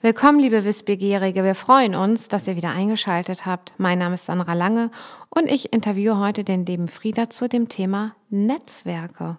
Willkommen, liebe Wissbegierige. Wir freuen uns, dass ihr wieder eingeschaltet habt. Mein Name ist Sandra Lange und ich interviewe heute den lieben Frieda zu dem Thema Netzwerke.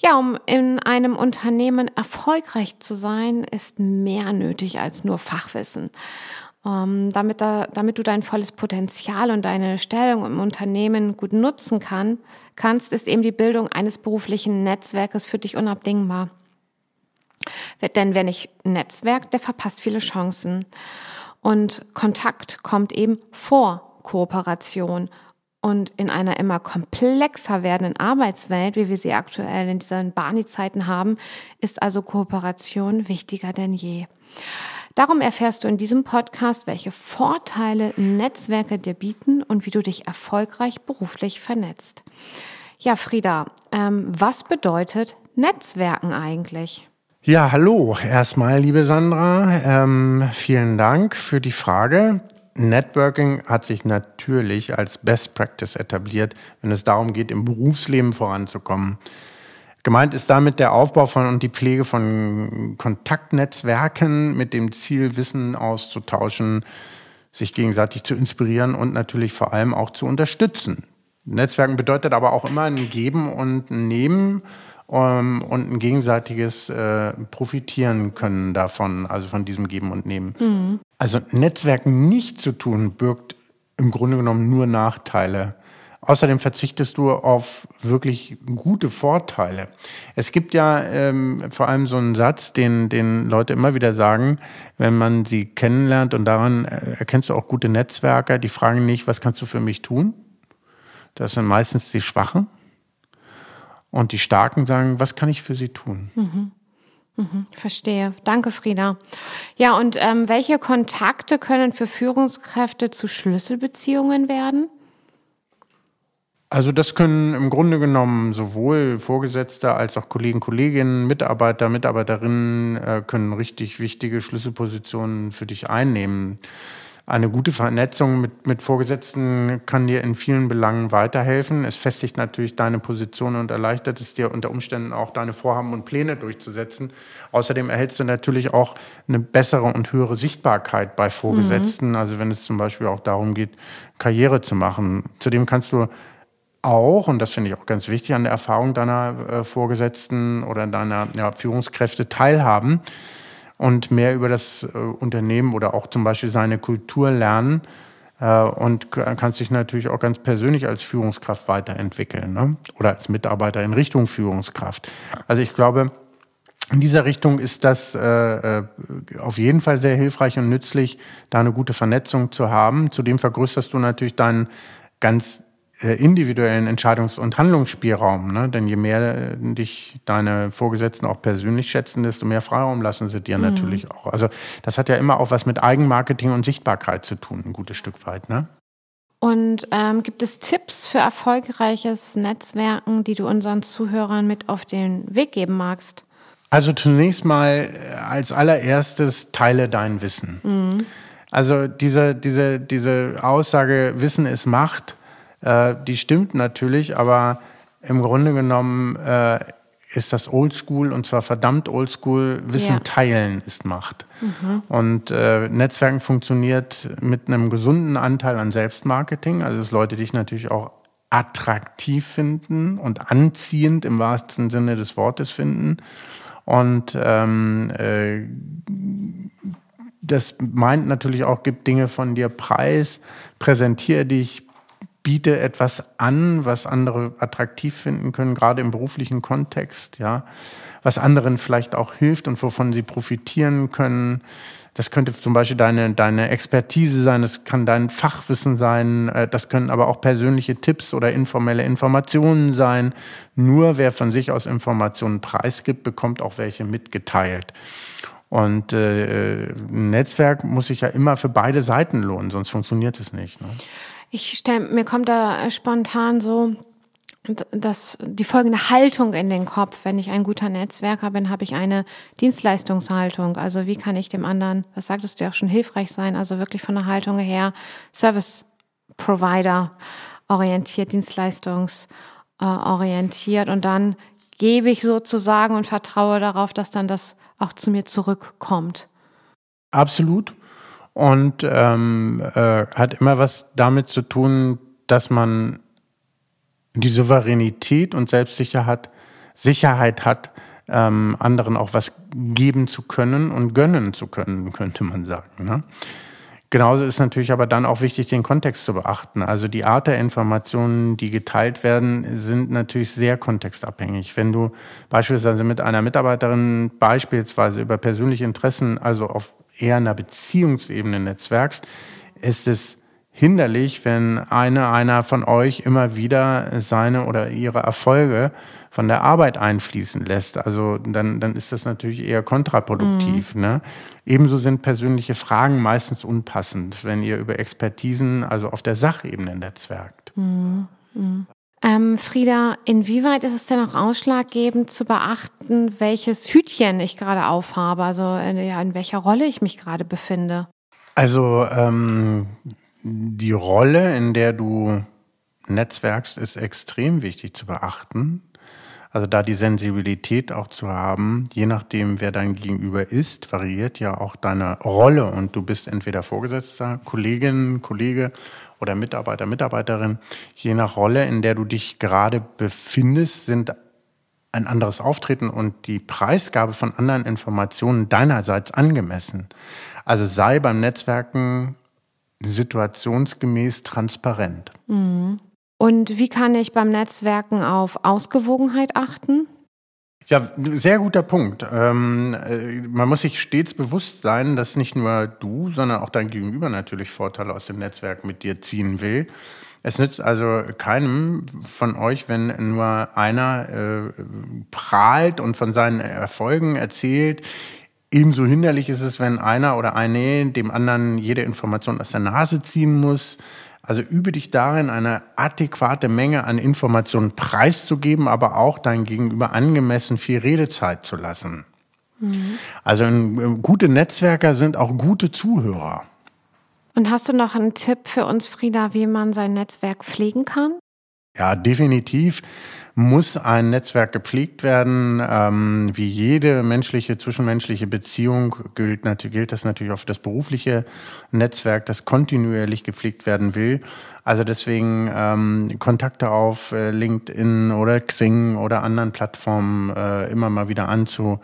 Ja, um in einem Unternehmen erfolgreich zu sein, ist mehr nötig als nur Fachwissen. Ähm, damit, da, damit du dein volles Potenzial und deine Stellung im Unternehmen gut nutzen kann, kannst, ist eben die Bildung eines beruflichen Netzwerkes für dich unabdingbar. Denn wer nicht netzwerkt, der verpasst viele Chancen. Und Kontakt kommt eben vor Kooperation. Und in einer immer komplexer werdenden Arbeitswelt, wie wir sie aktuell in diesen Barney-Zeiten haben, ist also Kooperation wichtiger denn je. Darum erfährst du in diesem Podcast, welche Vorteile Netzwerke dir bieten und wie du dich erfolgreich beruflich vernetzt. Ja, Frieda, ähm, was bedeutet Netzwerken eigentlich? Ja, hallo erstmal, liebe Sandra. Ähm, vielen Dank für die Frage. Networking hat sich natürlich als Best Practice etabliert, wenn es darum geht, im Berufsleben voranzukommen. Gemeint ist damit der Aufbau von und die Pflege von Kontaktnetzwerken mit dem Ziel, Wissen auszutauschen, sich gegenseitig zu inspirieren und natürlich vor allem auch zu unterstützen. Netzwerken bedeutet aber auch immer ein Geben und ein Nehmen ähm, und ein gegenseitiges äh, Profitieren können davon, also von diesem Geben und Nehmen. Mhm. Also Netzwerken nicht zu tun, birgt im Grunde genommen nur Nachteile. Außerdem verzichtest du auf wirklich gute Vorteile. Es gibt ja ähm, vor allem so einen Satz, den, den Leute immer wieder sagen, wenn man sie kennenlernt und daran äh, erkennst du auch gute Netzwerker, die fragen nicht, was kannst du für mich tun? Das sind meistens die Schwachen. Und die Starken sagen, was kann ich für sie tun? Mhm. Mhm, verstehe. Danke, Frieda. Ja, und ähm, welche Kontakte können für Führungskräfte zu Schlüsselbeziehungen werden? Also das können im Grunde genommen sowohl Vorgesetzte als auch Kollegen, Kolleginnen, Mitarbeiter, Mitarbeiterinnen äh, können richtig wichtige Schlüsselpositionen für dich einnehmen. Eine gute Vernetzung mit, mit Vorgesetzten kann dir in vielen Belangen weiterhelfen. Es festigt natürlich deine Position und erleichtert es dir unter Umständen auch deine Vorhaben und Pläne durchzusetzen. Außerdem erhältst du natürlich auch eine bessere und höhere Sichtbarkeit bei Vorgesetzten. Mhm. Also wenn es zum Beispiel auch darum geht, Karriere zu machen. Zudem kannst du auch, und das finde ich auch ganz wichtig, an der Erfahrung deiner äh, Vorgesetzten oder deiner ja, Führungskräfte teilhaben und mehr über das äh, Unternehmen oder auch zum Beispiel seine Kultur lernen äh, und kannst dich natürlich auch ganz persönlich als Führungskraft weiterentwickeln ne? oder als Mitarbeiter in Richtung Führungskraft. Also ich glaube, in dieser Richtung ist das äh, äh, auf jeden Fall sehr hilfreich und nützlich, da eine gute Vernetzung zu haben. Zudem vergrößerst du natürlich deinen ganz individuellen Entscheidungs- und Handlungsspielraum. Ne? Denn je mehr äh, dich deine Vorgesetzten auch persönlich schätzen, desto mehr Freiraum lassen sie dir mhm. natürlich auch. Also das hat ja immer auch was mit Eigenmarketing und Sichtbarkeit zu tun, ein gutes Stück weit. Ne? Und ähm, gibt es Tipps für erfolgreiches Netzwerken, die du unseren Zuhörern mit auf den Weg geben magst? Also zunächst mal äh, als allererstes teile dein Wissen. Mhm. Also diese, diese, diese Aussage, Wissen ist Macht, äh, die stimmt natürlich, aber im Grunde genommen äh, ist das Oldschool und zwar verdammt Oldschool. Wissen ja. teilen ist Macht. Mhm. Und äh, Netzwerken funktioniert mit einem gesunden Anteil an Selbstmarketing, also dass Leute dich natürlich auch attraktiv finden und anziehend im wahrsten Sinne des Wortes finden. Und ähm, äh, das meint natürlich auch, gib Dinge von dir preis, präsentiere dich, biete etwas an, was andere attraktiv finden können, gerade im beruflichen Kontext, ja, was anderen vielleicht auch hilft und wovon sie profitieren können. Das könnte zum Beispiel deine, deine Expertise sein, das kann dein Fachwissen sein, äh, das können aber auch persönliche Tipps oder informelle Informationen sein. Nur wer von sich aus Informationen preisgibt, bekommt auch welche mitgeteilt. Und äh, ein Netzwerk muss sich ja immer für beide Seiten lohnen, sonst funktioniert es nicht. Ne? Ich stell, mir kommt da spontan so das, die folgende Haltung in den Kopf. Wenn ich ein guter Netzwerker bin, habe ich eine Dienstleistungshaltung. Also wie kann ich dem anderen, was sagtest du ja auch schon, hilfreich sein? Also wirklich von der Haltung her Service Provider orientiert, Dienstleistungs orientiert und dann gebe ich sozusagen und vertraue darauf, dass dann das auch zu mir zurückkommt. Absolut. Und ähm, äh, hat immer was damit zu tun, dass man die Souveränität und Selbstsicherheit Sicherheit hat, ähm, anderen auch was geben zu können und gönnen zu können, könnte man sagen. Ne? Genauso ist natürlich aber dann auch wichtig, den Kontext zu beachten. Also die Art der Informationen, die geteilt werden, sind natürlich sehr kontextabhängig. Wenn du beispielsweise mit einer Mitarbeiterin beispielsweise über persönliche Interessen, also auf eher einer Beziehungsebene netzwerkst, ist es hinderlich, wenn eine, einer von euch immer wieder seine oder ihre Erfolge von der Arbeit einfließen lässt. Also dann, dann ist das natürlich eher kontraproduktiv. Mhm. Ne? Ebenso sind persönliche Fragen meistens unpassend, wenn ihr über Expertisen, also auf der Sachebene netzwerkt. Mhm. Mhm. Ähm, Frieda, inwieweit ist es denn auch ausschlaggebend zu beachten, welches Hütchen ich gerade aufhabe, also in, ja, in welcher Rolle ich mich gerade befinde? Also ähm, die Rolle, in der du netzwerkst, ist extrem wichtig zu beachten. Also da die Sensibilität auch zu haben, je nachdem, wer dein Gegenüber ist, variiert ja auch deine Rolle und du bist entweder Vorgesetzter, Kollegin, Kollege oder Mitarbeiter, Mitarbeiterin. Je nach Rolle, in der du dich gerade befindest, sind ein anderes Auftreten und die Preisgabe von anderen Informationen deinerseits angemessen. Also sei beim Netzwerken situationsgemäß transparent. Mhm. Und wie kann ich beim Netzwerken auf Ausgewogenheit achten? Ja, sehr guter Punkt. Ähm, äh, man muss sich stets bewusst sein, dass nicht nur du, sondern auch dein Gegenüber natürlich Vorteile aus dem Netzwerk mit dir ziehen will. Es nützt also keinem von euch, wenn nur einer äh, prahlt und von seinen Erfolgen erzählt. Ebenso hinderlich ist es, wenn einer oder eine dem anderen jede Information aus der Nase ziehen muss. Also übe dich darin, eine adäquate Menge an Informationen preiszugeben, aber auch dein Gegenüber angemessen viel Redezeit zu lassen. Mhm. Also gute Netzwerker sind auch gute Zuhörer. Und hast du noch einen Tipp für uns, Frieda, wie man sein Netzwerk pflegen kann? Ja, definitiv muss ein Netzwerk gepflegt werden. Ähm, wie jede menschliche, zwischenmenschliche Beziehung gilt, gilt das natürlich auch für das berufliche Netzwerk, das kontinuierlich gepflegt werden will. Also deswegen ähm, Kontakte auf äh, LinkedIn oder Xing oder anderen Plattformen äh, immer mal wieder anzu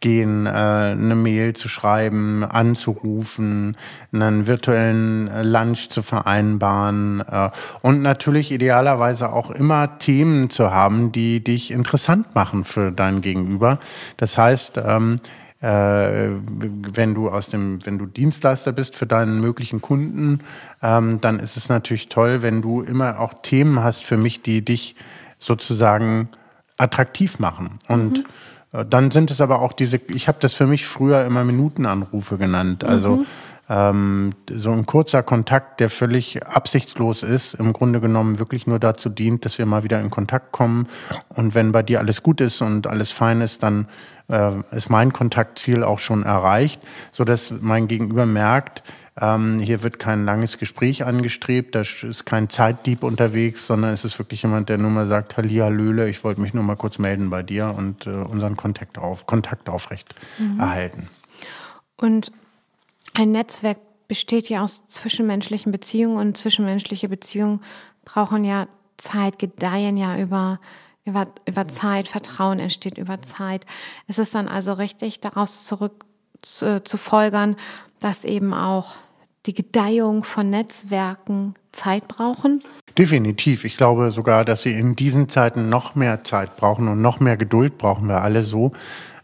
gehen, äh, eine Mail zu schreiben, anzurufen, einen virtuellen äh, Lunch zu vereinbaren äh, und natürlich idealerweise auch immer Themen zu haben, die dich interessant machen für dein Gegenüber. Das heißt, ähm, äh, wenn du aus dem, wenn du Dienstleister bist für deinen möglichen Kunden, ähm, dann ist es natürlich toll, wenn du immer auch Themen hast für mich, die dich sozusagen attraktiv machen und mhm dann sind es aber auch diese, ich habe das für mich früher immer Minutenanrufe genannt. Also mhm. ähm, so ein kurzer Kontakt, der völlig absichtslos ist, im Grunde genommen wirklich nur dazu dient, dass wir mal wieder in Kontakt kommen. Und wenn bei dir alles gut ist und alles fein ist, dann äh, ist mein Kontaktziel auch schon erreicht, sodass mein Gegenüber merkt, ähm, hier wird kein langes Gespräch angestrebt, da ist kein Zeitdieb unterwegs, sondern es ist wirklich jemand, der nur mal sagt, Hallihallöle, ich wollte mich nur mal kurz melden bei dir und äh, unseren Kontakt, auf, Kontakt aufrecht mhm. erhalten. Und ein Netzwerk besteht ja aus zwischenmenschlichen Beziehungen und zwischenmenschliche Beziehungen brauchen ja Zeit, gedeihen ja über über, über Zeit, Vertrauen entsteht über Zeit. Es ist dann also richtig, daraus zurück zu, zu folgern, dass eben auch die Gedeihung von Netzwerken Zeit brauchen? Definitiv. Ich glaube sogar, dass sie in diesen Zeiten noch mehr Zeit brauchen und noch mehr Geduld brauchen, wir alle so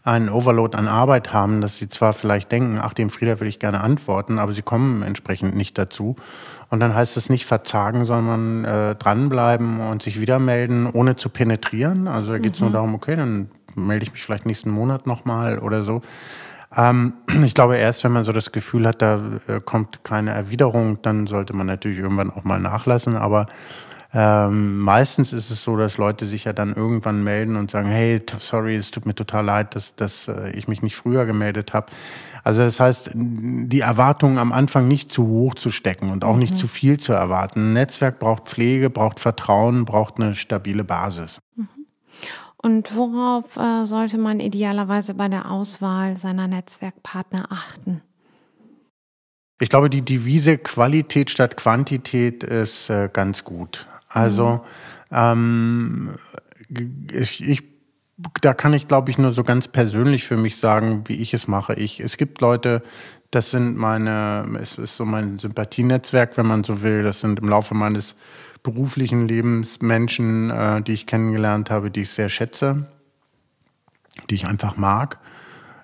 einen Overload an Arbeit haben, dass sie zwar vielleicht denken, ach, dem Frieder will ich gerne antworten, aber sie kommen entsprechend nicht dazu. Und dann heißt es nicht verzagen, sondern äh, dranbleiben und sich wieder melden, ohne zu penetrieren. Also da geht es mhm. nur darum, okay, dann melde ich mich vielleicht nächsten Monat nochmal oder so. Ähm, ich glaube, erst wenn man so das Gefühl hat, da äh, kommt keine Erwiderung, dann sollte man natürlich irgendwann auch mal nachlassen. Aber Ähm, meistens ist es so, dass Leute sich ja dann irgendwann melden und sagen, hey, sorry, es tut mir total leid, dass, dass äh, ich mich nicht früher gemeldet habe. Also das heißt, die Erwartungen am Anfang nicht zu hoch zu stecken und auch mhm. nicht zu viel zu erwarten. Ein Netzwerk braucht Pflege, braucht Vertrauen, braucht eine stabile Basis. Mhm. Und worauf äh, sollte man idealerweise bei der Auswahl seiner Netzwerkpartner achten? Ich glaube, die Devise Qualität statt Quantität ist äh, ganz gut. Also mhm. ähm, ich, ich, da kann ich, glaube ich, nur so ganz persönlich für mich sagen, wie ich es mache. Ich, es gibt Leute, das sind meine, es ist so mein Sympathienetzwerk, wenn man so will. Das sind im Laufe meines beruflichen Lebens Menschen, äh, die ich kennengelernt habe, die ich sehr schätze, die ich einfach mag,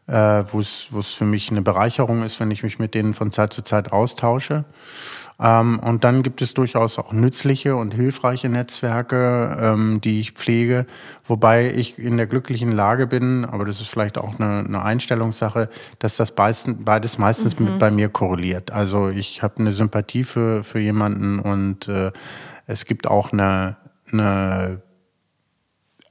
äh, wo es für mich eine Bereicherung ist, wenn ich mich mit denen von Zeit zu Zeit austausche. Ähm, und dann gibt es durchaus auch nützliche und hilfreiche Netzwerke, ähm, die ich pflege, wobei ich in der glücklichen Lage bin, aber das ist vielleicht auch eine, eine Einstellungssache, dass das beides meistens mhm. mit bei mir korreliert. Also ich habe eine Sympathie für, für jemanden und äh, es gibt auch eine, eine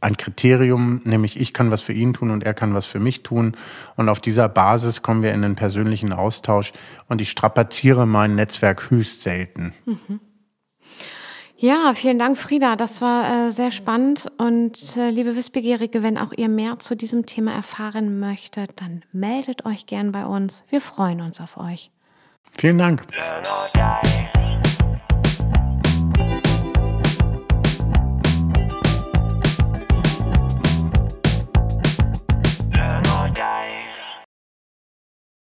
ein Kriterium, nämlich ich kann was für ihn tun und er kann was für mich tun. Und auf dieser Basis kommen wir in einen persönlichen Austausch und ich strapaziere mein Netzwerk höchst selten. Mhm. Ja, vielen Dank, Frieda. Das war äh, sehr spannend. Und äh, liebe Wissbegierige, wenn auch ihr mehr zu diesem Thema erfahren möchtet, dann meldet euch gern bei uns. Wir freuen uns auf euch. Vielen Dank.